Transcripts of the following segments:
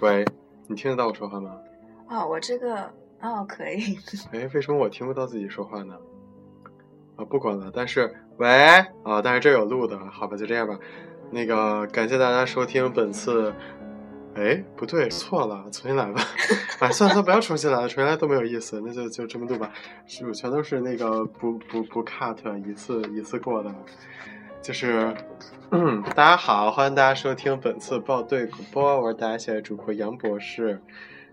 喂，你听得到我说话吗？哦，我这个哦可以。哎，为什么我听不到自己说话呢？啊，不管了。但是，喂，啊，但是这有录的，好吧，就这样吧。那个，感谢大家收听本次。哎，不对，错了，重新来吧。哎，算了算了，不要重新来了，重新来都没有意思，那就就这么录吧。是，全都是那个不不不 cut 一次一次过的。就是，嗯，大家好，欢迎大家收听本次报队广播，我是大家喜爱主播杨博士。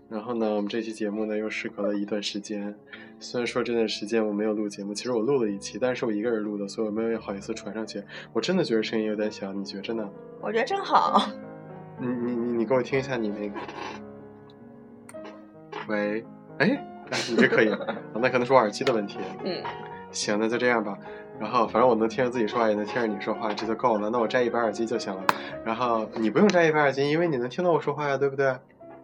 然后呢，我们这期节目呢又时隔了一段时间。虽然说这段时间我没有录节目，其实我录了一期，但是我一个人录的，所以我没有好意思传上去。我真的觉得声音有点小，你觉着呢？我觉得正好。你你你你给我听一下你那个。喂，哎，你这可以，那可能是我耳机的问题。嗯。行，那就这样吧。然后，反正我能听着自己说话，也能听着你说话，这就够了。那我摘一把耳机就行了。然后你不用摘一把耳机，因为你能听到我说话呀，对不对？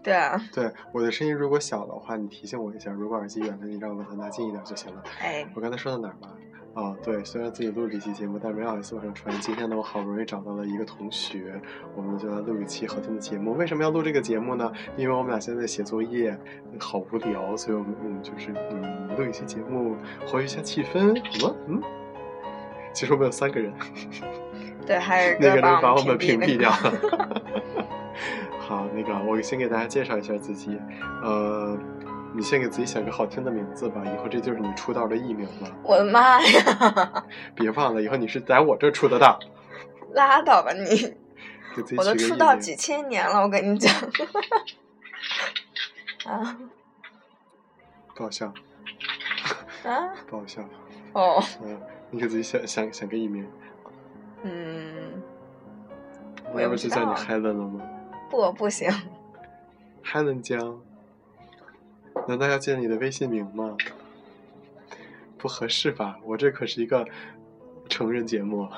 对啊。对，我的声音如果小的话，你提醒我一下；如果耳机远的，你让我把它拿近一点就行了。哎。我刚才说到哪儿了？哦，对，虽然自己录了一期节目，但没好意思往上传。今天呢，我好不容易找到了一个同学，我们就来录一期好听的节目。为什么要录这个节目呢？因为我们俩现在写作业，好无聊，所以我们嗯就是嗯录一期节目，活跃一下气氛。什么？嗯？其实我们有三个人，对，还有那个人把我们屏蔽掉了。好，那个我先给大家介绍一下自己，呃，你先给自己想个好听的名字吧，以后这就是你出道的艺名了。我的妈呀！别忘了，以后你是在我这出的道。拉倒吧你！我都出道几千年了，我跟你讲。啊！不好笑。啊？不好笑。哦。嗯。你给自己想想想个艺名，嗯，我要不就叫你 Helen 了吗？不，不行。Helen 江，难道要见你的微信名吗？不合适吧？我这可是一个成人节目。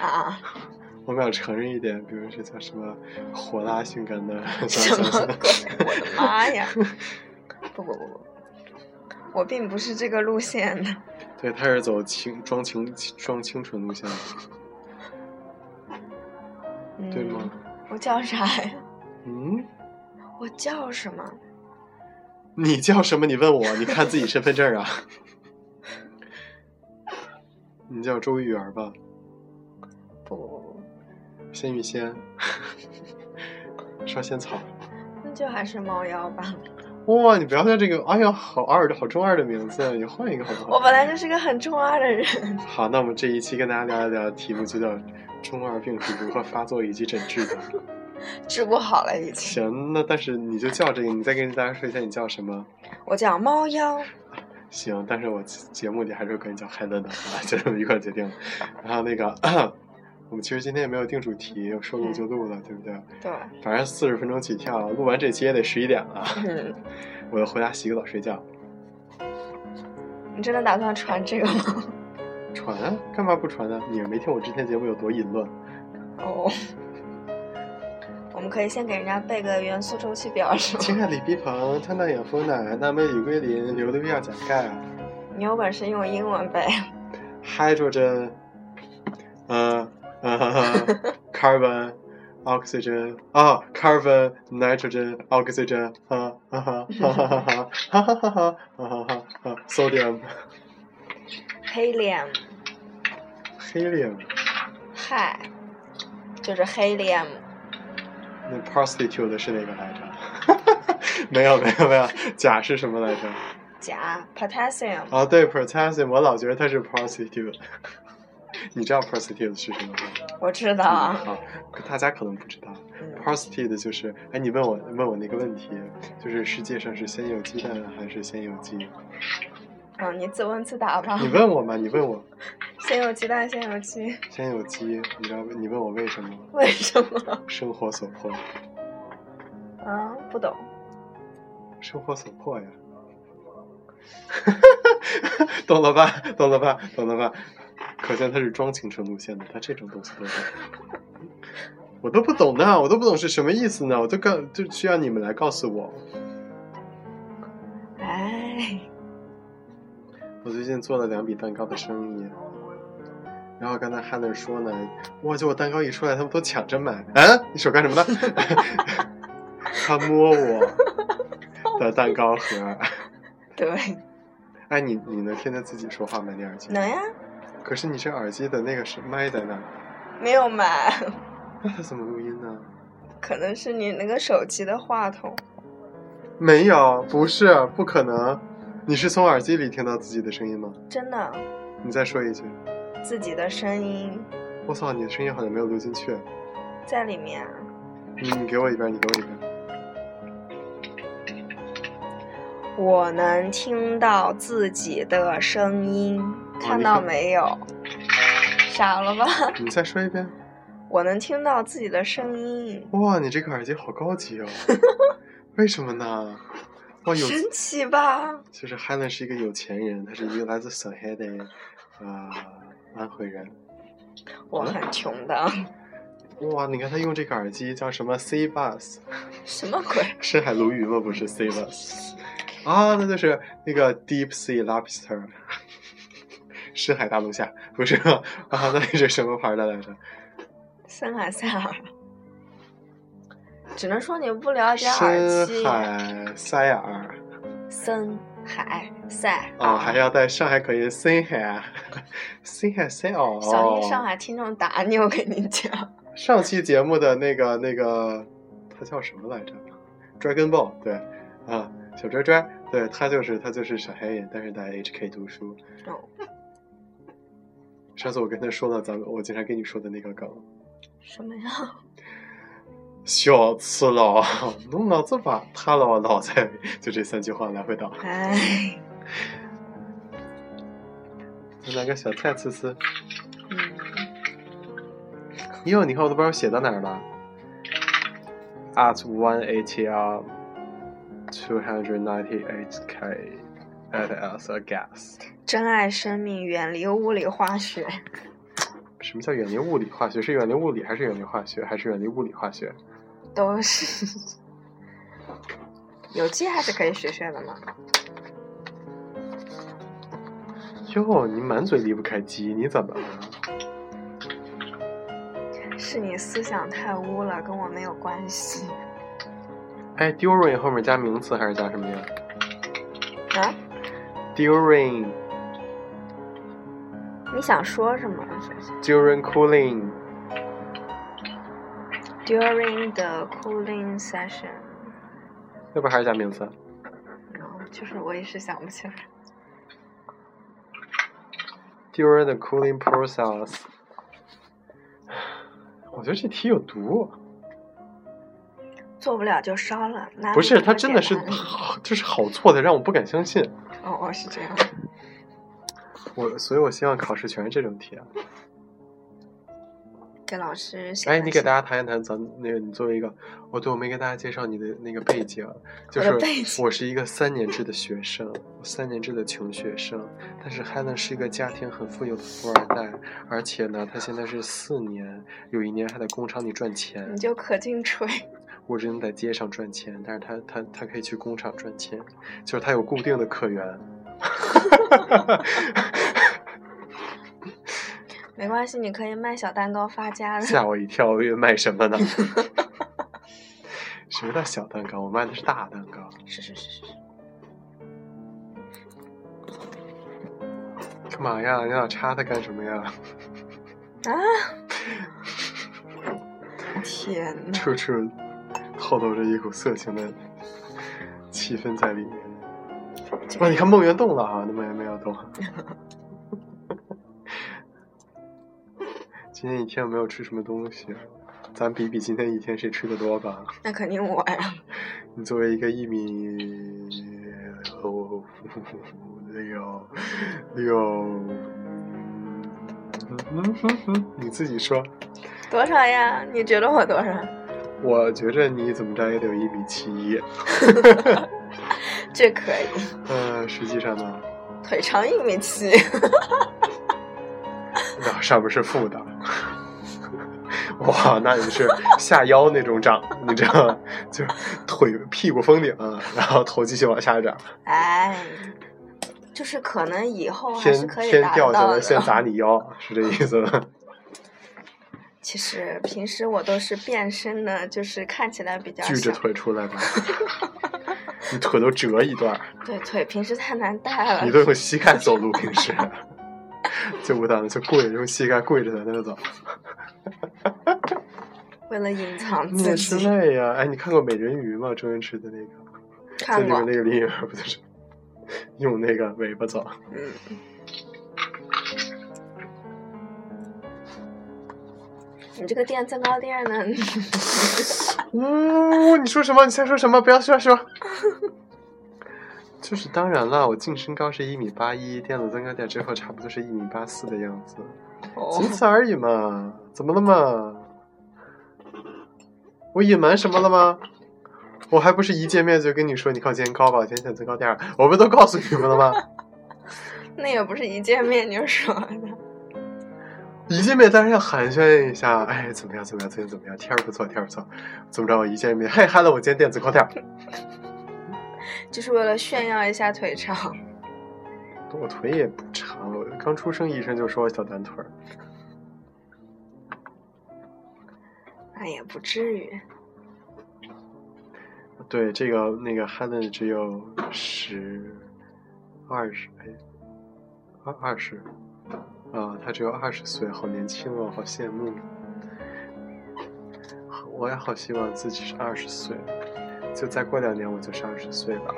啊。我们要承认一点，比如说叫什么火辣性感的。什么鬼？我的妈呀！不不不不，我并不是这个路线的。对，他是走清装清装清纯路线的，对吗？我叫啥呀？嗯？我叫什么？你叫什么？你问我？你看自己身份证啊？你叫周玉媛吧？不不不不，鲜芋仙，烧仙草，那就还是猫妖吧。哇，你不要叫这个，哎呀，好二的好中二的名字，你换一个好不好？我本来就是个很中二的人。好，那我们这一期跟大家聊一聊，题目就叫“中二病是如何发作以及诊治的”。治不好了已经。行，那但是你就叫这个，你再跟大家说一下你叫什么？我叫猫妖。行，但是我节目里还是跟你叫海伦的，就这么一块决定了。然后那个。我们其实今天也没有定主题，说录就录了，对不对？对。反正四十分钟起跳，录完这期也得十一点了。我要回家洗个澡睡觉。你真的打算传这个吗？传啊，干嘛不传呢？你没听我之前节目有多淫乱？哦。我们可以先给人家背个元素周期表，是吗？氢氦锂铍硼碳氮氧氟氖钠镁铝硅磷硫氯氩钾钙。你有本事用英文背。Hydrogen，嗯。哈哈哈，carbon oxygen 啊，carbon nitrogen oxygen 哈哈哈哈哈哈哈哈哈哈哈哈哈，sodium helium helium 嗨，就是 helium 那 prostitute 是哪个来着？没有没有没有，钾是什么来着？钾 potassium 啊对 potassium，我老觉得它是 prostitute。你知道 prostitute 是什么吗？我知道。啊，大家可能不知道，prostitute 就是，哎，你问我问我那个问题，就是世界上是先有鸡蛋还是先有鸡？嗯，你自问自答吧。你问我吗？你问我。先有鸡蛋，先有鸡。先有鸡，你知道？你问我为什么？为什么？生活所迫。啊，不懂。生活所迫呀。懂了吧？懂了吧？懂了吧？可见他是装青春路线的，他这种东西都懂。我都不懂呢，我都不懂是什么意思呢，我都告就需要你们来告诉我。哎，我最近做了两笔蛋糕的生意，然后刚才汉娜说呢，哇，就我蛋糕一出来，他们都抢着买。嗯，你手干什么呢？他摸我的蛋糕盒。对，哎，你你能听见自己说话吗？那耳机？能呀，可是你这耳机的那个是麦在哪，没有麦，那它怎么录音呢？可能是你那个手机的话筒。没有，不是，不可能。你是从耳机里听到自己的声音吗？真的，你再说一句。自己的声音我操，你的声音好像没有录进去。在里面。你你给我一遍，你给我一遍。我能听到自己的声音，看到没有？傻了吧？你再说一遍。我能听到自己的声音。哇，你这个耳机好高级哦！为什么呢？哇，有神奇吧？其实 Helen 是一个有钱人，他是一个来自上海的呃安徽人。我很穷的。哇，你看他用这个耳机叫什么 C Bus？什么鬼？深海鲈鱼吗？不是 C Bus。啊，那就是那个 Deep Sea Lobster。深海大龙虾不是啊？那是什么牌的来着？深海塞尔，只能说你不了解耳机。深海塞尔，深海塞哦，还要在上海口音，深海，深海塞尔。小心上海听众打你，我跟你讲。上期节目的那个那个，他叫什么来着？Dragon Ball，对，啊，小拽拽，对他就是他就是小黑眼，但是在 HK 读书。上次我跟他说了，咱们我经常跟你说的那个梗，什么呀？小次老，老子把，他老老在，就这三句话来回倒。来，来个小菜吃吃。哟，你看我都不知道写到哪儿了。At one eight r。two hundred ninety eight k at a 色 guess 珍爱生命远离物理化学。什么叫远离物理化学？是远离物理还是远离化学？还是远离物理化学？都是。有机还是可以学学的嘛。哟你满嘴离不开鸡你怎么了？是你思想太污了跟我没有关系。哎，during 后面加名词还是加什么呀？啊？during。你想说什么？During cooling. During the cooling session. 要不还是加名词？就是我一时想不起来。During the cooling process. 我觉得这题有毒。做不了就烧了。不是，他真的是好，就是好错的，让我不敢相信。哦哦，是这样。我，所以我希望考试全是这种题啊。给老师。哎，你给大家谈一谈，咱那个你作为一个，哦，对，我没给大家介绍你的那个背景，就是我是一个三年制的学生，三年制的穷学生，但是 Helen 是一个家庭很富有的富二代，而且呢，他现在是四年，有一年还在工厂里赚钱。你就可劲吹。我只能在街上赚钱，但是他他他可以去工厂赚钱，就是他有固定的客源。没关系，你可以卖小蛋糕发家的。吓我一跳，我以为卖什么呢？什么叫小蛋糕？我卖的是大蛋糕。是是是是是。干嘛呀？你想插它干什么呀？啊！天哪！处处透露着一股色情的气氛在里面。哇！你看梦圆动了啊，那梦圆没有动。今天一天没有吃什么东西，咱比比今天一天谁吃的多吧。那肯定我呀。你作为一个一米六六，你自己说。多少呀？你觉得我多少？我觉着你怎么着也得有一米七一。这可以。呃，实际上呢？腿长一米七。那上面是负的。哇，那你是下腰那种长，你知道吗？就腿屁股封顶，然后头继续往下长。哎，就是可能以后天天掉下来先砸你腰，是这意思吗？其实平时我都是变身的，就是看起来比较锯着。腿出来的，你腿都折一段儿，对腿平时太难带了你，都用膝盖走路，平时 就不当就跪着用膝盖跪着在那儿走。为了隐藏自己。是累呀！哎，你看过美人鱼吗？周星驰的那个，看过里面，那个里面不就是用那个尾巴走？嗯。你这个垫增高垫呢？呜、你说什么？你在说什么？不要说说。就是当然了，我净身高是一米八一，垫了增高垫之后，差不多是一米八四的样子，哦仅此而已嘛。怎么了嘛？我隐瞒什么了吗？我还不是一见面就跟你说，你看我今天高吧，我今天垫增高垫，我不都告诉你们了吗？那也不是一见面就说的。一见面当然要寒暄一下，哎，怎么样？怎么样？最近怎么样？天儿不错，天儿不错。怎么着？我一见面，嘿，嗨了，我今天垫增高垫儿。就是为了炫耀一下腿长。我腿也不长，我刚出生医生就说我小短腿儿。那也不至于。对，这个那个 Helen 只有十二十，哎，二二十，啊，他只有二十岁，好年轻哦，好羡慕。我也好希望自己是二十岁，就再过两年我就是二十岁了。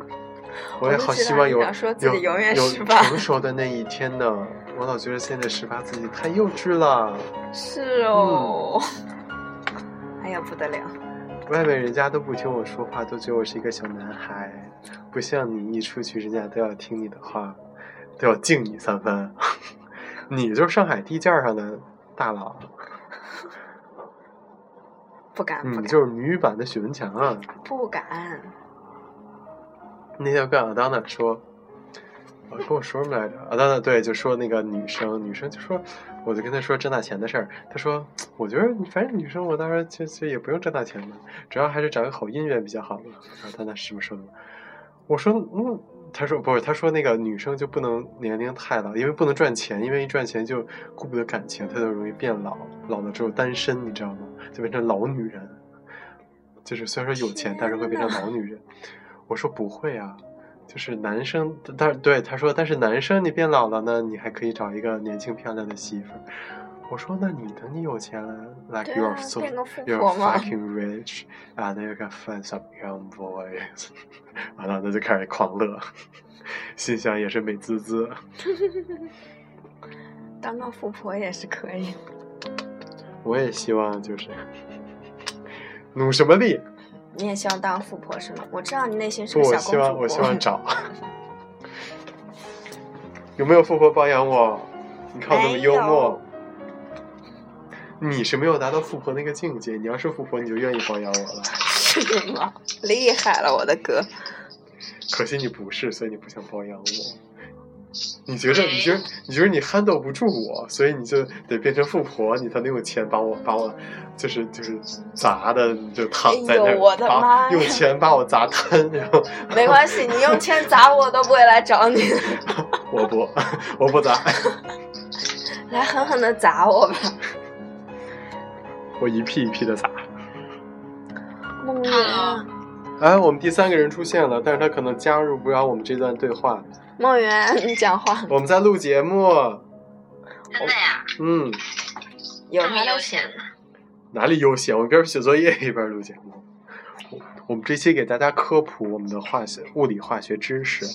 我也好希望有有己永远有成熟的那一天呢。我老觉得现在十八自己太幼稚了。是哦。哎呀，不得了！外面人家都不听我说话，都觉得我是一个小男孩，不像你一出去，人家都要听你的话，都要敬你三分。你就是上海地界上的大佬，不敢，不敢，你就是女版的许文强啊！不敢。那天我跟阿当娜说，我跟我说什么来着？阿当娜对，就说那个女生，女生就说，我就跟她说挣大钱的事儿。她说，我觉得反正女生，我当时其实也不用挣大钱的，主要还是找个好姻缘比较好嘛。阿当娜是这么说的。我说，嗯，她说不是，他说那个女生就不能年龄太老，因为不能赚钱，因为一赚钱就顾不得感情，她就容易变老，老了之后单身，你知道吗？就变成老女人。就是虽然说有钱，但是会变成老女人。我说不会啊，就是男生，但对他说，但是男生你变老了呢，你还可以找一个年轻漂亮的媳妇儿。我说那你等你有钱了，like you're 啊 so you're fucking rich and you can find some young boys，完了那就开始狂乐，心想也是美滋滋。当个富婆也是可以。我也希望就是努什么力，你也希望当富婆是吗？我知道你内心是，个我小公主。希望我希望找。有没有富婆包养我？你看我那么幽默。你是没有达到富婆那个境界，你要是富婆，你就愿意包养我了。是吗？厉害了，我的哥！可惜你不是，所以你不想包养我。你觉得你觉得你觉得你 handle 不住我，所以你就得变成富婆，你才能有钱把我把我就是就是砸的你就躺在那儿，我的妈用钱把我砸瘫，然后 没关系，你用钱砸我都不会来找你。我不我不砸，来狠狠的砸我吧，我一屁一屁的撒。梦圆。哎，我们第三个人出现了，但是他可能加入不了我们这段对话。梦圆，你讲话我们在录节目，真的呀？嗯，有这么悠闲。呢？哪里悠闲？我一边写作业一边录节目。我我们这期给大家科普我们的化学、物理、化学知识。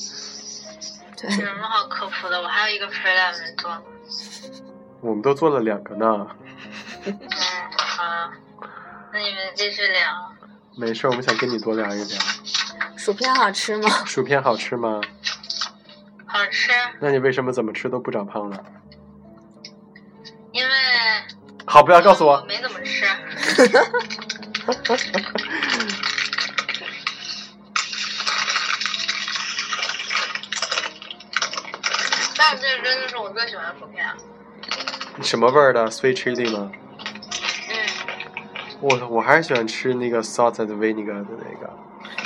对有，什么好科普的？我还有一个 prelim 没做呢。我们都做了两个呢。那你们继续聊。没事，我们想跟你多聊一聊。薯片好吃吗？薯片好吃吗？好吃，那你为什么怎么吃都不长胖呢？因为好，不要告诉我我。没怎么吃。但这真的是我最喜欢的薯片。什么味儿的？Sweet chili 吗？嗯，我我还是喜欢吃那个 salt and vinegar 的那个。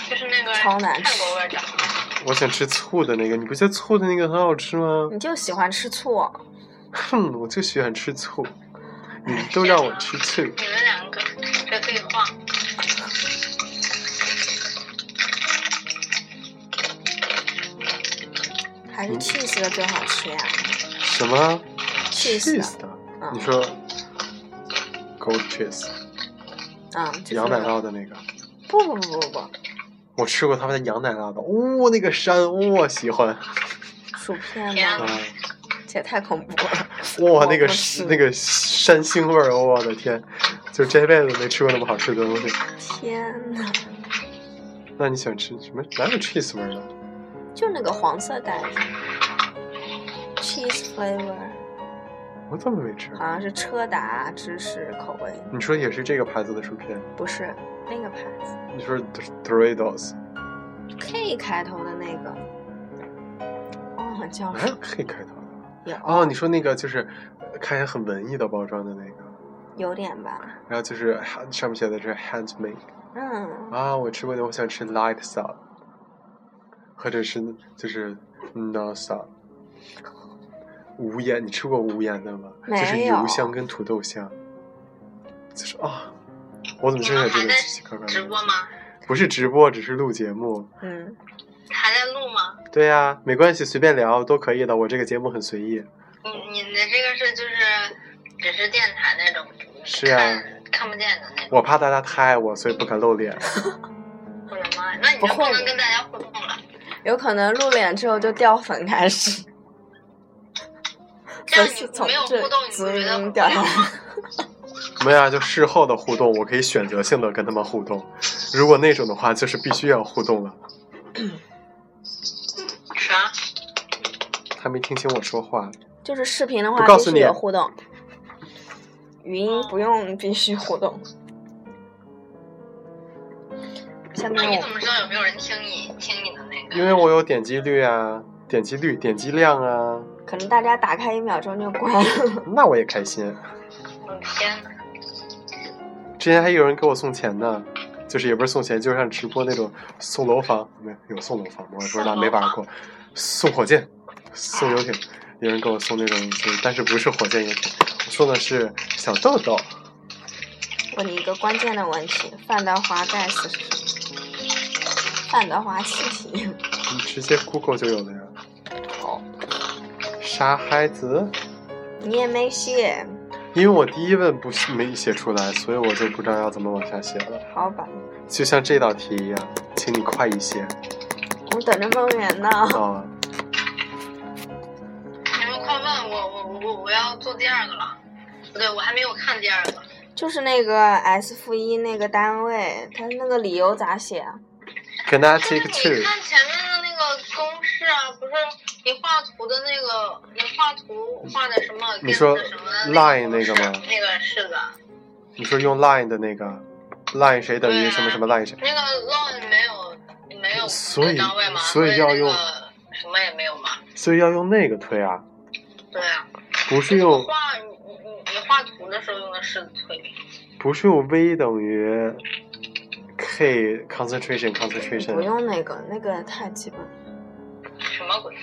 就是那个超难吃泰国味的。我想吃醋的那个，你不觉得醋的那个很好吃吗？你就喜欢吃醋，哼，我就喜欢吃醋。你 都让我吃 two，你们两个在对话。还是 cheese 的最好吃呀。什么 cheese 的你说 gold cheese 嗯，就是羊奶酪的那个？不不不不不，我吃过他们的羊奶酪的，哦，那个山，我喜欢。薯片天吗？啊，这也太恐怖了。哇，那个那个山腥味儿，我的天，就这辈子没吃过那么好吃的东西。天呐，那你喜欢吃什么？哪有 cheese 味儿的？就那个黄色袋子，cheese flavor，我怎么没吃？好像是车达芝士口味，你说也是这个牌子的薯片？不是那个牌子你说 Doritos？，K 开头的那个。哦，叫哪有 K 开头的？有哦，你说那个就是呃看起来很文艺的包装的那个，有点吧？然后就是上面写的是 handmade 嗯，啊，我吃过的，我想吃 light salt，或者是就是嗯 no salt。无盐，你吃过无盐的吗？没就是油香跟土豆香。就是啊，我怎么现在这个你们还在奇奇怪怪的直播吗？不是直播，只是录节目。嗯，还在录吗？对呀、没关系，随便聊都可以的。我这个节目很随意。你你的这个是就是只是电台那种，是啊看看不见的那种。我怕大家太爱我，所以不敢露脸。我的妈呀，那你就不能跟大家互动了。有可能露脸之后就掉粉开始，这样粉丝你没有从这互动，你不觉得滋很掉下来。没有啊，就事后的互动，我可以选择性的跟他们互动。如果那种的话，就是必须要互动了。啥？他没听清我说话。就是视频的话必须不告诉你有互动，语音不用必须互动。下面你怎么知道有没有人听你听你的那个？因为我有点击率啊，点击率、点击量啊，可能大家打开一秒钟就关了。那我也开心。我的天呐，之前还有人给我送钱呢，就是也不是送钱，就是像直播那种送楼房，没有有送楼房？我也不知道，没玩过。送火箭，送游艇，有人给我送那种，就是但是不是火箭游艇，我送的是小豆豆。问你一个关键的问题：范德华盖斯是什么？范德华气体。你直接 Google 就有了呀。好，傻孩子，你也没写，因为我第一问不是没写出来，所以我就不知道要怎么往下写了。好吧，就像这道题一样，请你快一些我等着梦圆呢。啊！你们快问我，我我我要做第二个了。不对，我还没有看第二个。就是那个 S 负一那个单位，它那个理由咋写啊？Kinetic 但是 two，你看前面的那个公式啊，不是你画图的那个，你画图画的什么？你说跟什么 line 那个吗那个是的，你说用 line 的那个 line 谁等于什么什么 line 谁？那个 line 没有没有所以单位嘛，所以以要用什么也没有嘛。所以要用那个推啊，对啊，不是用画你你你你画图的时候用的式子推，不是用 v 等于 k concentration concentration，不用那个，那个太基本了。什么鬼？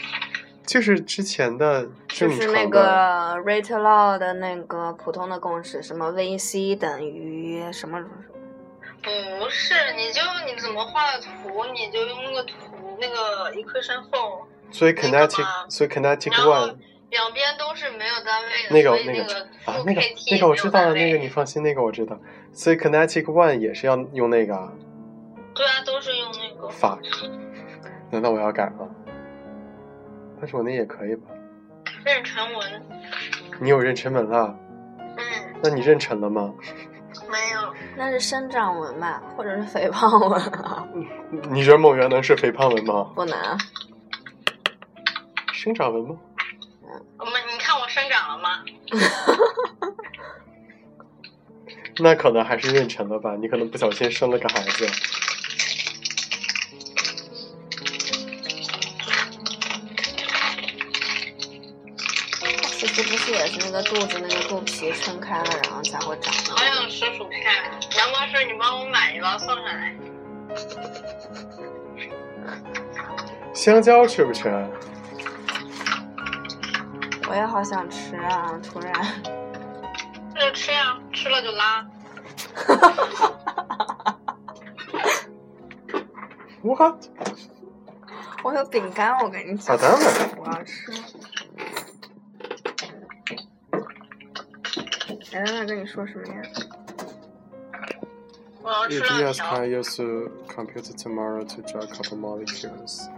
就是之前的正就是那。个 rate law 的那个普通的公式，什么 VC 等于什么什么什么？不是，你就你怎么画的图，你就用那个图那个 equation form，所以那个 kinetic 所以 kinetic one 两边都是没有单位的，那个那个啊那个那个我知道了，那个你放心，那个我知道。所以 kinetic one 也是要用那个啊对啊，都是用那个。fuck，那那我要改了。但是我那也可以吧？妊娠纹，你有妊娠纹了？嗯，那你妊娠了吗？没有，那是生长纹吧，或者是肥胖纹啊？你觉得梦圆能是肥胖纹吗？不能啊，生长纹吗？我们你看我生长了吗？那可能还是妊娠了吧？你可能不小心生了个孩子。个肚子那个肚皮撑开了，然后才会长的。好想吃薯片，杨博士，你帮我买一包送上来。香蕉吃不吃？我也好想吃啊！突然，那就吃呀，吃了就拉。What？我有饼干，我跟你讲。啊，当然。我要吃。哎，那跟你说什么呀？我要吃 If 辣 yes。I use computer tomorrow to draw a couple molecules？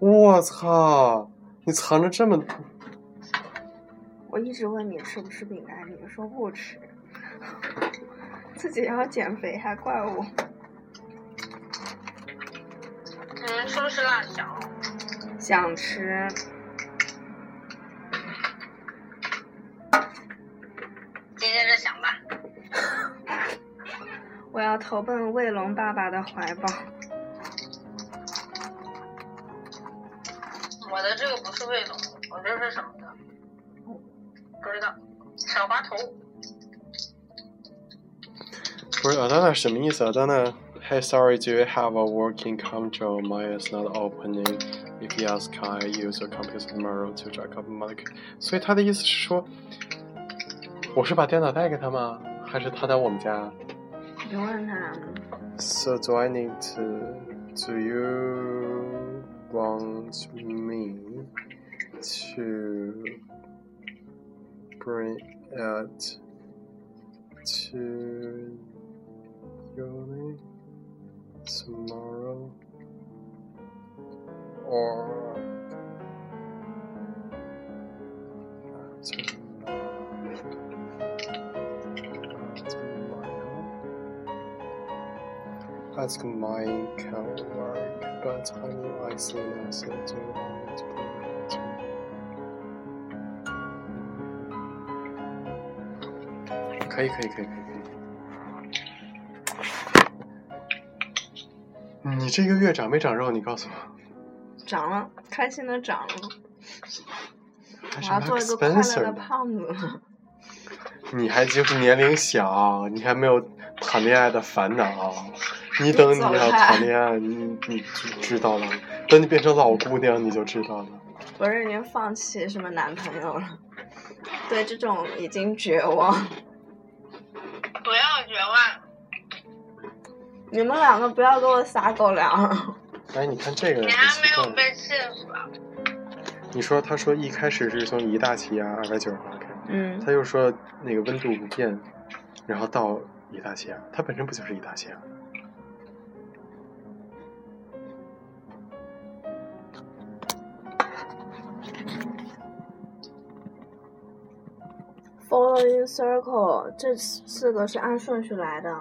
我操！你藏着这么……我一直问你吃不吃饼干，你说不吃，自己要减肥还怪我。你们吃不吃辣条？想吃，要投奔卫龙爸爸的怀抱。我的这个不是卫龙，我这是什么的？不知道。小滑头。不是，阿丹娜什么意思？阿丹娜，Hey, sorry, do you have a working control? Mine is not opening. If yes, can I use your computer tomorrow to a couple molecules？所以他的意思是说，我是把电脑带给他吗？还是他在我们家 You want um. So do I need to? Do you want me to bring it to Yoni tomorrow, or Ask but I 可以，可以，可以，可以，可以。你这个月长没长肉？你告诉我。长了，开心的长了。我要做一个快乐的的胖子。你还就是年龄小，你还没有谈恋爱的烦恼。你等你要谈恋爱，你你就知道了。等你变成老姑娘，你就知道了。我是已经放弃什么男朋友了，对这种已经绝望。不要绝望，你们两个不要给我撒狗粮。哎，你看这个你还没有怪。被气死吧？你说他说一开始是从一大气压二百九十八开，嗯，他又说那个温度不变，然后到一大气压，它本身不就是一大气压？Following circle 这四个是按顺序来的，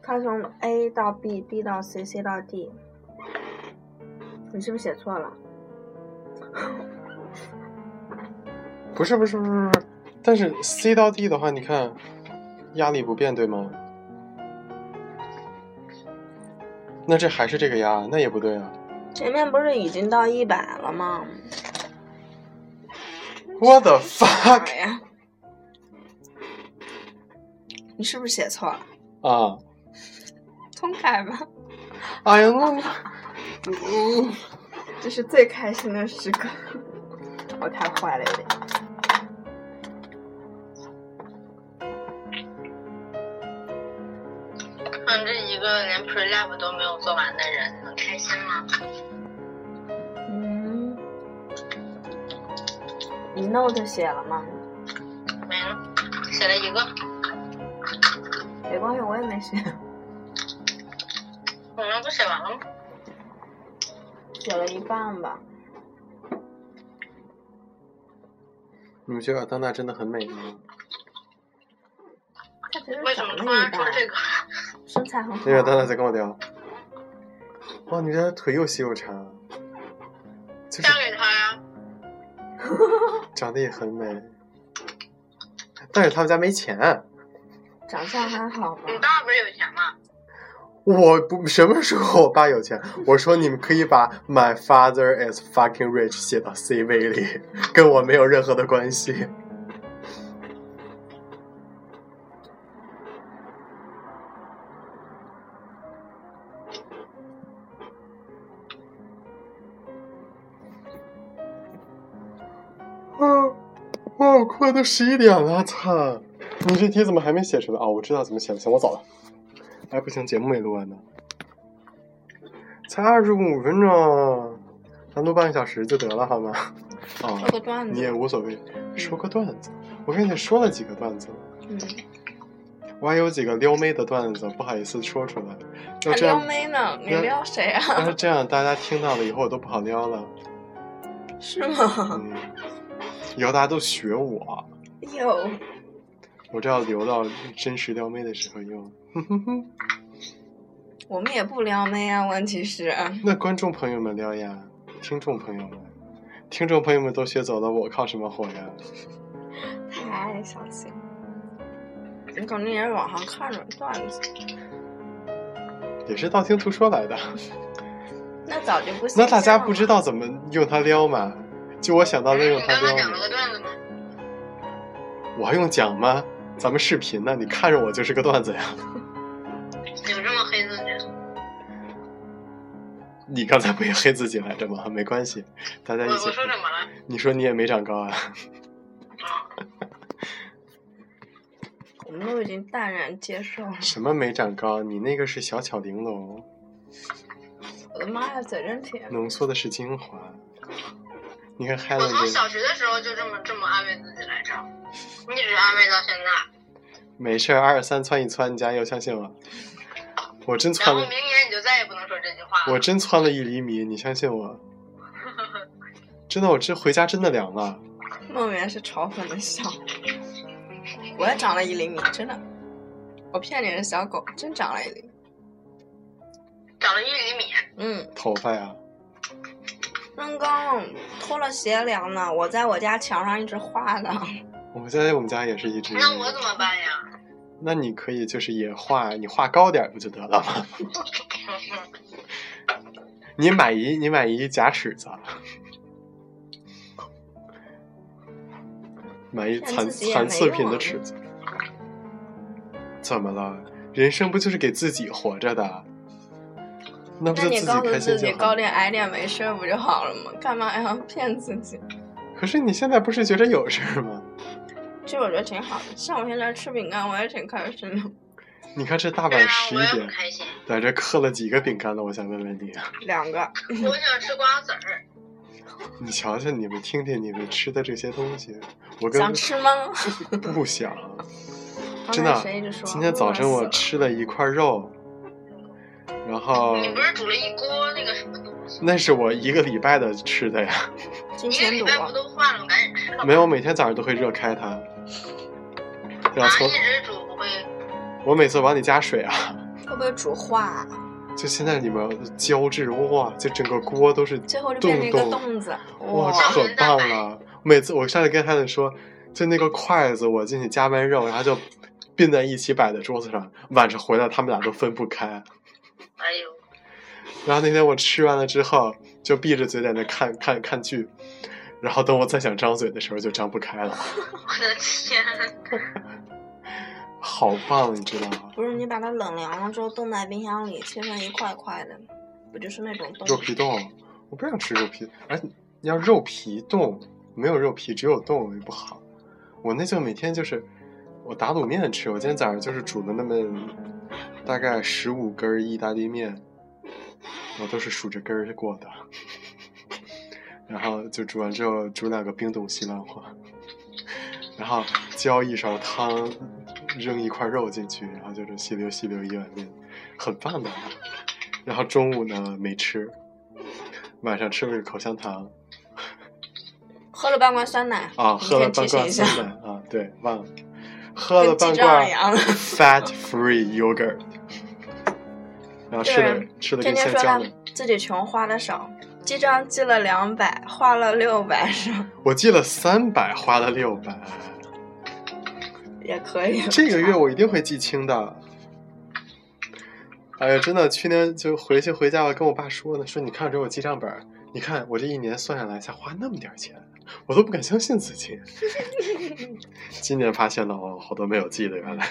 它从 A 到 B，B 到 C，C 到 D。你是不是写错了？不是不是不是不是，但是 C 到 D 的话，你看压力不变，对吗？那这还是这个压，那也不对啊。前面不是已经到一百了吗？What the fuck 哎呀，你是不是写错了？啊！通改吧，哎呀，那这是最开心的时刻。我太坏了有点。看这一个连 pre lab 都没有做完的人，能开心吗？嗯，你 note 写了吗？没了，写了一个。没关系，我也没写，我们不写完了吗？写了一半吧。你们觉得当娜真的很美吗？为什么突然说这个？身材很好。因为当娜在跟我聊。哇，你这腿又细又长，就是嫁给他呀！长得也很美，但是他们家没钱。长相还好吧？你爸不是有钱吗？我不什么时候我爸有钱？我说你们可以把 My father is fucking rich 写到 CV 里，跟我没有任何的关系。嗯嗯哇，我困，都十一点了，操！你这题怎么还没写出来啊、我知道怎么写了，行，我走了。哎，不行，节目没录完呢，才二十五分钟，咱录半个小时就得了，好吗？哦说，个段你也。无所谓，说个段子。我跟你说了几个段子，嗯，我还有几个撩妹的段子，不好意思说出来。要还撩妹呢？你撩谁要啊？是这样，大家听到了以后我都不好撩了。是吗？嗯，以后大家都学我，有，我这要留到真实撩妹的时候用。哼哼哼。我们也不撩妹啊。问题是，那观众朋友们撩呀，听众朋友们，听众朋友们都学走了，我靠什么火呀？太小气。你肯定也是网上看着段子，也是道听途说来的。那早就不行。那大家不知道怎么用它撩吗？就我想到了用它撩你刚刚讲了？个段子吗？我还用讲吗？咱们视频呢，你看着我就是个段子呀。有这么黑自己？你刚才不也黑自己来着吗？没关系，大家一起。说什么了？你说你也没长高啊？我们都已经淡然接受了。什么没长高？你那个是小巧玲珑，我的妈呀，嘴真甜。浓缩的是精华。你看我 Helen 这从小学的时候就这么这么安慰自己来着，一直安慰到现在。没事儿，二三窜一窜，你加油，相信我。我真然后窜了明，年你就再也不能说这句话了。我真窜了一厘米，你相信我。真的，我这回家真的凉了。梦圆是嘲讽的笑。我也长了一厘米，真的。我骗你是小狗，真长了一厘米。长了一厘米，嗯，头发呀，刚刚脱了鞋凉呢，我在我家墙上一直画呢。我在我们家也是一直。那我怎么办呀？那你可以就是也画，你画高点不就得了吗？你买一你买一假尺子，买一残残次品的尺子。怎么了？人生不就是给自己活着的？那不就自己那你告诉自己？高点矮点没事儿不就好了吗？干嘛要骗自己？可是你现在不是觉得有事儿吗？其实我觉得挺好的，像我现在吃饼干，我也挺开心的。你看这大晚十一点，在这嗑了几个饼干了？我想问问你，两个，我想吃瓜子儿，你瞧瞧你们，听听你们吃的这些东西，我跟想吃吗？不想。真的今天早晨我吃了一块肉，然后你不是煮了一锅那个什么东西？那是我一个礼拜的吃的呀。金一个钱肚啊礼拜不都换了？赶紧吃了。没有，每天早上都会热开它，然啊，后从一直煮不会。我每次往里加水啊，会不会煮化啊？就现在里面胶质哇，就整个锅都是最后就变成一个洞洞子，哇，哇！可棒了！每次我上次跟他们说，就那个筷子，我进去夹完肉，然后就并在一起摆在桌子上，晚上回来他们俩都分不开。然后那天我吃完了之后，就闭着嘴在那看看看剧，然后等我再想张嘴的时候就张不开了，我的天！好棒，你知道吗？不是你把它冷凉了之后冻在冰箱里，切成一块块的，不就是那种冻？肉皮冻，我不想吃肉皮，而且要肉皮冻，没有肉皮，只有冻也不好。我那就每天就是我打卤面吃，我今天早上就是煮了那么大概十五根儿意大利面，我都是数着根儿过的。然后就煮完之后煮两个冰冻西兰花，然后浇一勺汤，扔一块肉进去，然后就是吸溜吸溜一碗面，很棒的。然后中午呢没吃，晚上吃了个口香糖。喝了半罐酸奶啊，喝了半罐酸奶啊，对，忘了，喝了半罐 fat free yogurt，然后吃了对吃的天天说。自己穷花的少，记账记了两百，花了六百是吗？我记了三百，花了六百，也可以。这个月我一定会记清的。哎呀，真的，去年就回去回家，我跟我爸说呢，说你看这我记账本儿，你看我这一年算下来才花那么点钱，我都不敢相信自己。今年发现了哦，好多没有记的，原来。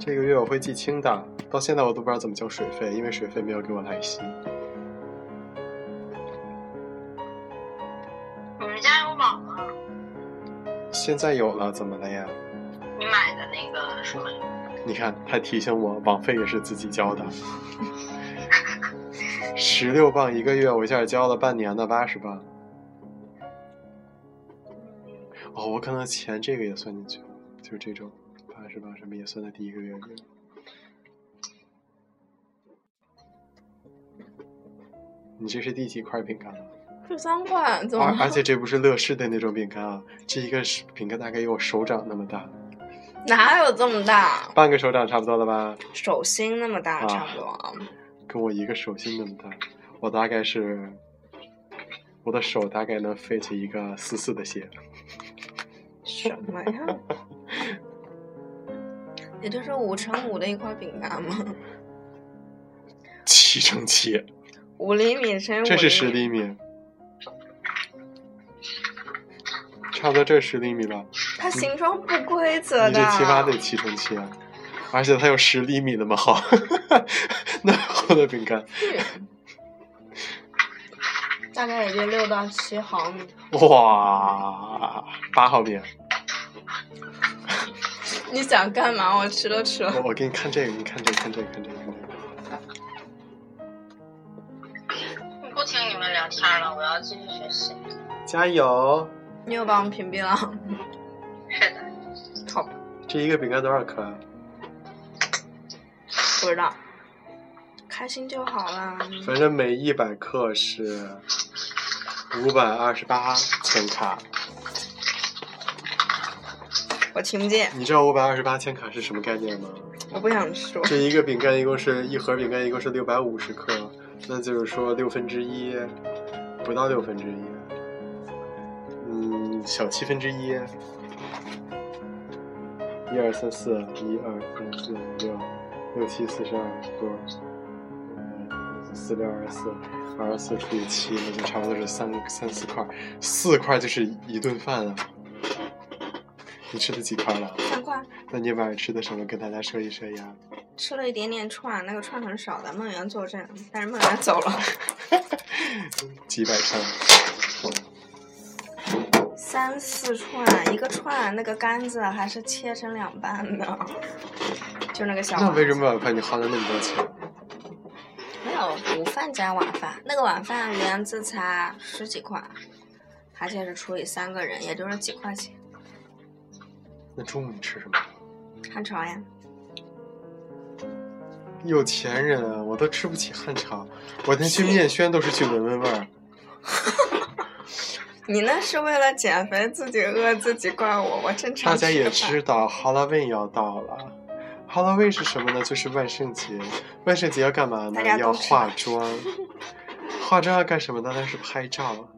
这个月我会记清的，到现在我都不知道怎么交水费，因为水费没有给我来息。现在有了，怎么了呀？你买的那个什么？你看，他提醒我，网费也是自己交的，十六磅一个月，我一下交了半年的八十磅。哦，我可能钱这个也算进去了，就是这种八十八什么也算在第一个月里。你这是第几块饼干了？十三块，怎么？而而且这不是乐事的那种饼干啊，这一个是饼干大概有我手掌那么大，哪有这么大？半个手掌差不多了吧？手心那么大，啊差不多。跟我一个手心那么大，我大概是，我的手大概能 fit 一个四四的鞋。什么呀？也就是五乘五的一块饼干吗？七乘七，五厘米乘五，这是十厘米，差不多这是十厘米吧？它形状不规则你的。这起码得七乘七啊，而且它有十厘米那么厚，那么厚的饼干，大概也就六到七毫米。哇，八毫米。你想干嘛？我吃都吃了。我我给你看这个，你看这个，看这个，看这个，看这个。不听你们聊天了，我要继续学习。加油！你又把我们屏蔽了。是的，好，这一个饼干多少克啊？不知道。开心就好啦。反正每一百克是五百二十八千卡。我听不见，你知道五百二十八千卡是什么概念吗？我不想说。这一个饼干一共是一盒饼干一共是六百五十克，那就是说六分之一，不到六分之一，嗯，小七分之一。一二三四，一二三四五六，六七四十二，多少？嗯，四六二十四，二十四除以七，那就差不多是三三四块，四块就是一顿饭啊。你吃了几块了？三块，那你晚上吃的什么？跟大家说一说呀。吃了一点点串，那个串很少的。梦圆坐镇，但是梦圆走了。几百串，三四串，一个串那个杆子还是切成两半的，就那个小。那为什么晚饭你花了那么多钱？没有午饭加晚饭？那个晚饭园子才十几块，而且是除以三个人，也就是几块钱。那中午你吃什么？汉朝呀，有钱人啊，我都吃不起汉朝，我连去面宣都是去闻闻味儿。你那是为了减肥，自己饿自己怪我，我正常大家也知道，Halloween 要到了。Halloween 是什么呢？就是万圣节。万圣节要干嘛呢要化妆。化妆要干什么呢？那是拍照。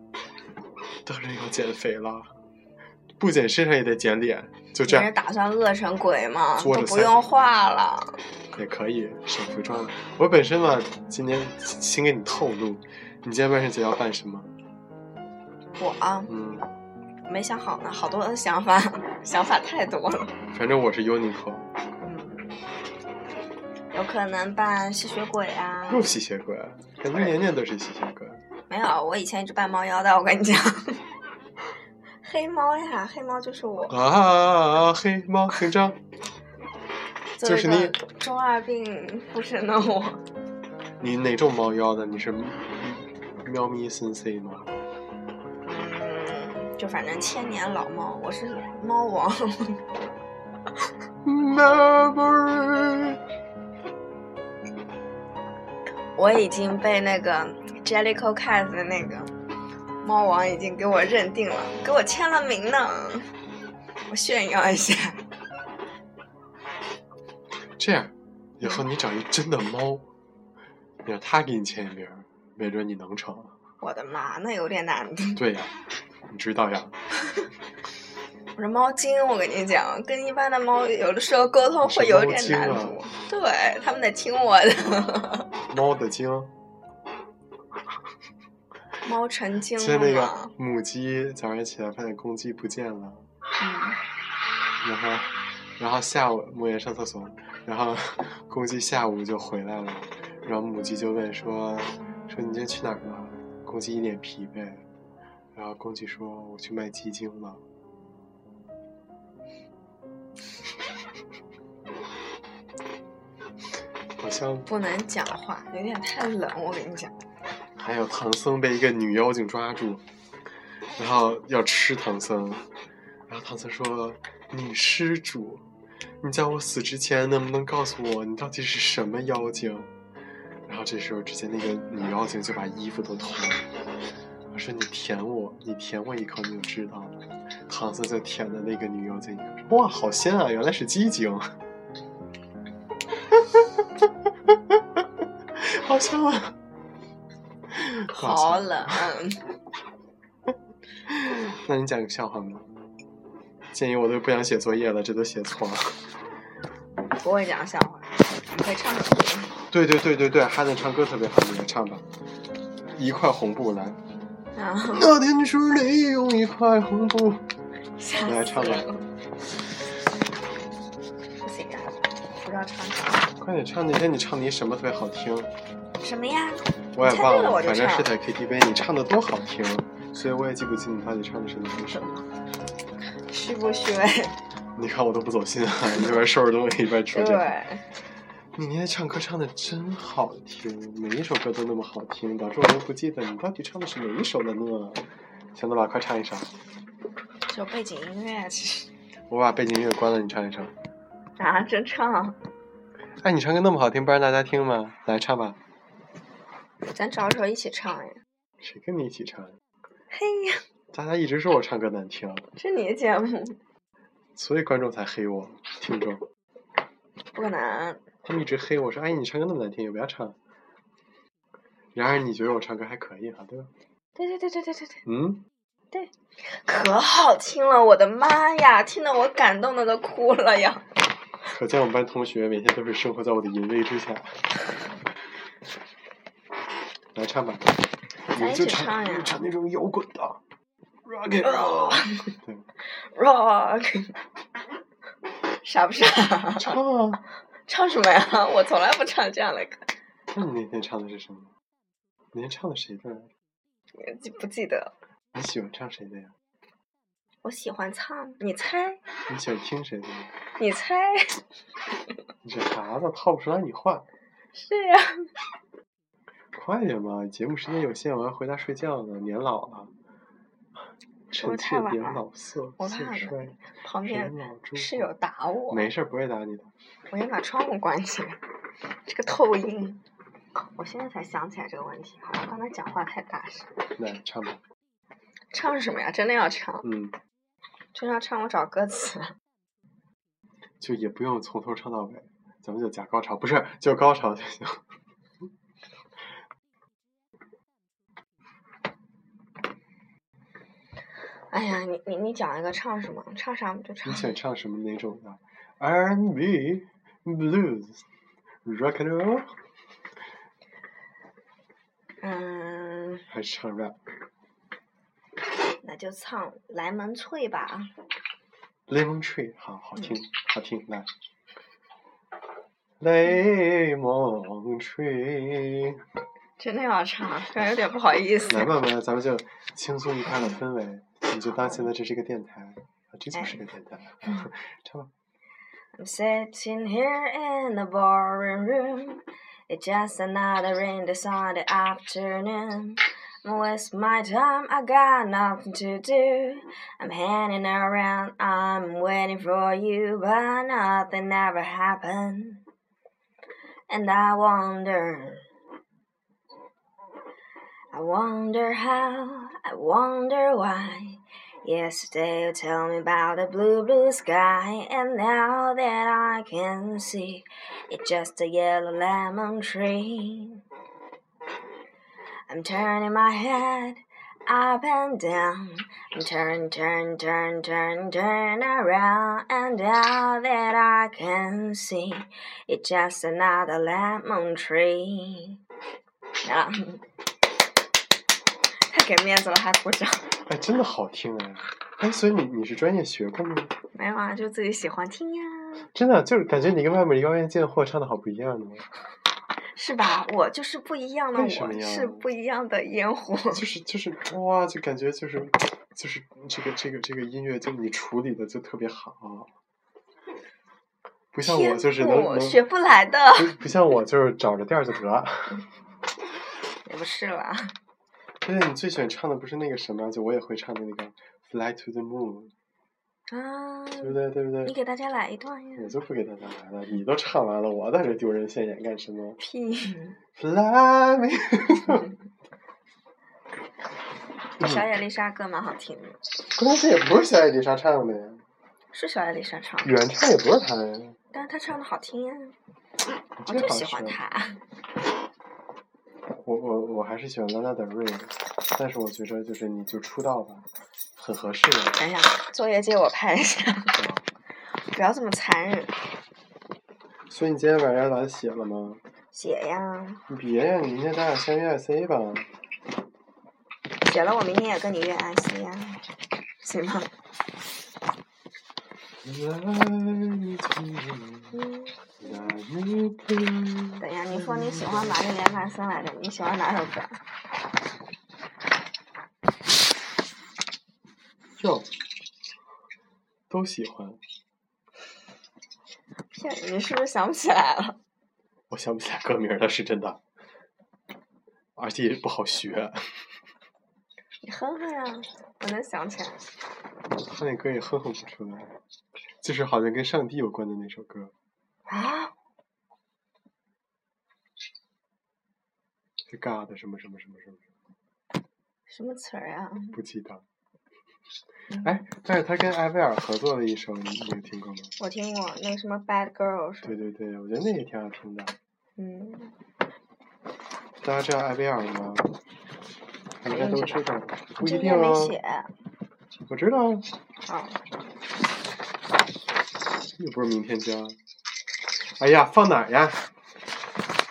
当然要减肥了，不减身上也得减脸，就这样你是打算饿成鬼吗？都不用画了。也可以省服装。我本身嘛，今天先给你透露，你今天万圣节要办什么？我啊，嗯，没想好呢，好多的想法，想法太多了。反正我是 Uniqlo，嗯，有可能办吸血鬼啊。又吸血鬼，感觉年年都是吸血鬼。没有，我以前一直扮猫妖的，我跟你讲。黑猫呀，黑猫就是我。啊，黑猫警长，就是你中二病附身的我，你哪种猫妖的？你是喵咪森 C 吗？嗯，就反正千年老猫，我是猫王。Memory，我已经被那个 Jellicle Cat 的那个猫王已经给我认定了，给我签了名呢。我炫耀一下，这样，以后你找一真的猫，让他给你签一名，没准你能成。我的妈，那有点难度。对呀，你知道呀。我是猫精，我跟你讲，跟一般的猫有的时候沟通会有点难度。对他们得听我的，猫的精，猫成精了。其实那个母鸡早上起来发现公鸡不见了，嗯，然后，然后下午莫言上厕所，然后 公鸡下午就回来了，然后母鸡就问说：“说你今天去哪儿了？”公鸡一脸疲惫，然后公鸡说：“我去卖鸡精了。”好像不能讲话，有点太冷，我跟你讲。还有唐僧被一个女妖精抓住，然后要吃唐僧，然后唐僧说：“女施主，你在我死之前能不能告诉我你到底是什么妖精？”然后这时候，只见那个女妖精就把衣服都脱了，我说：“你舔我，你舔我一口你就知道了。”唐僧就舔了那个女妖精，哇，好鲜啊！原来是鸡精，哈哈哈哈哈哈好香啊！好冷。那你讲个笑话吗？建议我都不想写作业了，这都写错了。不会讲笑话，你会唱歌。对对对对对，还能唱歌特别好，你来唱吧。一块红布来。啊，那天是你用一块红布。你来唱吧。不行啊，不知道唱啥。快点唱！那天你唱的什么特别好听？什么呀？我也忘了反正是在 KTV，你唱的多好听，所以我也记不清你到底唱的是哪一首。虚不虚伪？你看我都不走心啊，一边收拾东西一边说这。对，你那天唱歌唱的真好听，每一首歌都那么好听，导致我都不记得你到底唱的是哪一首了呢。小诺吧，快唱一首。就背景音乐，其实我把背景音乐关了，你唱一首。啊，真唱。哎，你唱歌那么好听，不让大家听吗？来唱吧。咱找一首一起唱呀。谁跟你一起唱？嘿呀，大家一直说我唱歌难听，是你的节目，所以观众才黑我，听众。不可能。他们一直黑我说：“哎，你唱歌那么难听，也不要唱。”然而你觉得我唱歌还可以哈，对吧？对对对对对对对，嗯，对可好听了，我的妈呀，听得我感动的都哭了呀。可见我们班同学每天都是生活在我的淫威之下。来唱吧，你就唱唱呀唱那种摇滚的，rock and roll，对，Rock，傻不傻？唱啊。唱什么呀？我从来不唱这样的歌，那你那天唱的是什么？那天唱的谁的？记不记得？你喜欢唱谁的呀？我喜欢唱，你猜？你喜欢听谁的？你猜？你这啥子套不出来你换，是呀、快点吧，节目时间有限，我要回家睡觉了，年老了。臣妾年老色，我怕色衰，旁边室友打我，没事儿，不会打你的。我先把窗户关起来。这个透音，我现在才想起来这个问题，好像刚才讲话太大声。来唱吧，唱什么呀？真的要唱？嗯，真要唱，我找歌词。就也不用从头唱到尾，咱们就假高潮，不是就高潮就行。哎呀，你你你讲一个唱什么？唱啥就唱你。想唱什么哪种的？R&B、Blues、Rock and Roll，嗯，还是唱 rap？那就唱莱蒙翠吧。Lemon Tree，好好听，好听，来。Lemon Tree，真的要唱，这样有点不好意思。来吧，来，咱们就轻松愉快的氛围，你就当现在这是个电台，啊，这就是个电台，唱吧。 I'm sitting here in the boring room. It's just another rainy Sunday afternoon. I'm wasting my time, I got nothing to do. I'm hanging around, I'm waiting for you, but nothing ever happened. And I wonder, I wonder how, I wonder why. Yesterday you told me about the blue, blue sky, and now that I can see, it's just a yellow lemon tree. I'm turning my head up and down. I'm turn, turn, turn, turn, turn around, and now that I can see, it's just another lemon tree. 啊，um, 太给面子了，还鼓掌。哎，真的好听哎！哎，所以你你是专业学过吗？没有啊，就自己喜欢听呀，真的就是感觉你跟外面妖艳贱货唱的好不一样呢。是吧？我就是不一样的，我是不一样的烟火。就是就是哇，就感觉就是就是这个这个这个音乐，就你处理的就特别好。不像我就是能能学不来的，不不像我就是找着调儿就得。也不是啦。对，你最喜欢唱的不是那个什么？就我也会唱的那个《Fly to the Moon》，啊，对不对？对不对你？给大家来一段呀我？就不给大家来了，你都唱完了，我在这丢人现眼干什么 屁！？Fly me，小野丽莎歌蛮好听的，关键这也不是小野丽莎唱的呀，是小野丽莎唱的，原唱也不是她呀，但是她唱的好听呀，我就喜欢说。她。我我我还是喜欢 Lana Del Rey 的，但是我觉得就是你就出道吧，很合适的。等一下，作业借我拍一下，不要这么残忍。所以你今天晚上要把它写了吗？写呀，你别呀，你明天咱俩相约 IC 吧。写了我明天也跟你约 IC 呀，行吗？嗯，等一下，你说你喜欢玛丽莲曼森来着？你喜欢哪首歌？哟，都喜欢。骗你，你是不是想不起来了？我想不起来歌名了，是真的，而且也不好学。你哼哼呀，我能想起来。他那歌也哼哼不出来，就是好像跟上帝有关的那首歌，啊？是 God 什么什么什么什么，什么词儿呀？不记得。哎，但是他跟艾薇儿合作的一首，你你有听过吗？我听过那个什么 Bad Girls。对对对，我觉得那也挺好听的。嗯，大家知道艾薇儿吗？应该都知道，不一定哦。页没写。我知道，啊，又不是明天交。哎呀，放哪儿呀？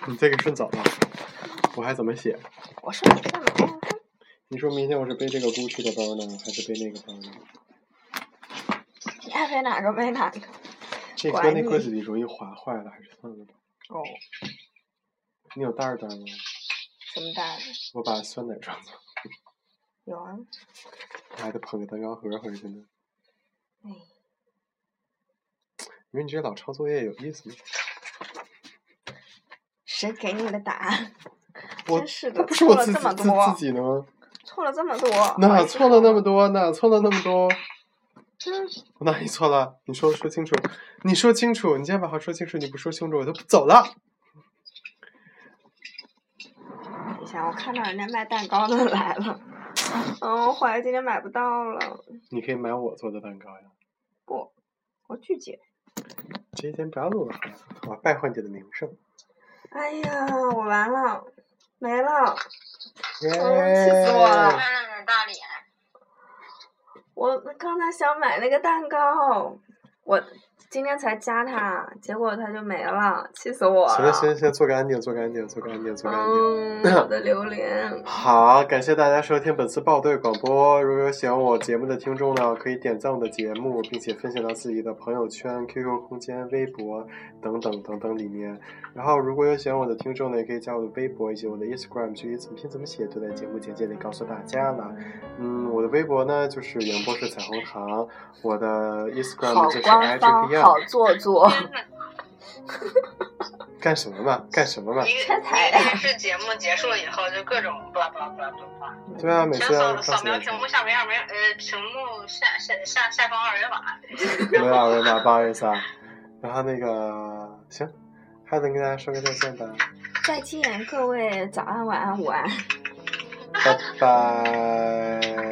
你再给顺走了，我还怎么写？我说你干嘛呀？你说明天我是背这个 GUCCI 的包呢，还是背那个包呢？你爱背哪个背哪个。这搁那柜子里容易划坏了，还是算了吧。哦，你有袋儿袋吗？什么袋子？我把酸奶装走，有啊。我还得捧个蛋糕盒回去呢。哎，你说你这老抄作业有意思吗？谁给你的答案？我真是的那不是我错了自己自这么多自己的吗？错了这么多。哪错了那么多？哪错了那么多？嗯，我哪里错了？你说说清楚，你说清楚，你今天把话说清楚，你不说清楚我就不走了。等一下，我看到人家卖蛋糕的来了。嗯，我怀疑今天买不到了。你可以买我做的蛋糕呀。不，我拒绝。这一天不要录了，我败坏你的名声。哎呀，我完了，没了。气死我了。我刚才想买那个蛋糕，我今天才加他，结果他就没了，气死我了。行了行了行了，做个安定，做个安定，做个安定，做个安定。嗯，我的榴莲。好，感谢大家收听本次报队广播。如果有喜欢我节目的听众呢，可以点赞我的节目，并且分享到自己的朋友圈、QQ 空间、微博等等等等里面。然后，如果有喜欢我的听众呢，也可以加我的微博以及我的 Instagram，具体怎么拼怎么写，都在节目简介里告诉大家了。嗯，我的微博呢就是杨博士彩虹糖，我的 Instagram 就是官方，IGPM。好做作。干什么嘛？干什么嘛？一个电视节目结束了以后，就各种巴拉巴拉巴拉巴拉。对啊，每次要扫扫描。屏幕下面二维呃屏幕下下下下方二维码，没有二维码，不好意思啊。然后那个行，还能跟大家说个再见吧，再见，各位，早安、晚安、午安。拜拜。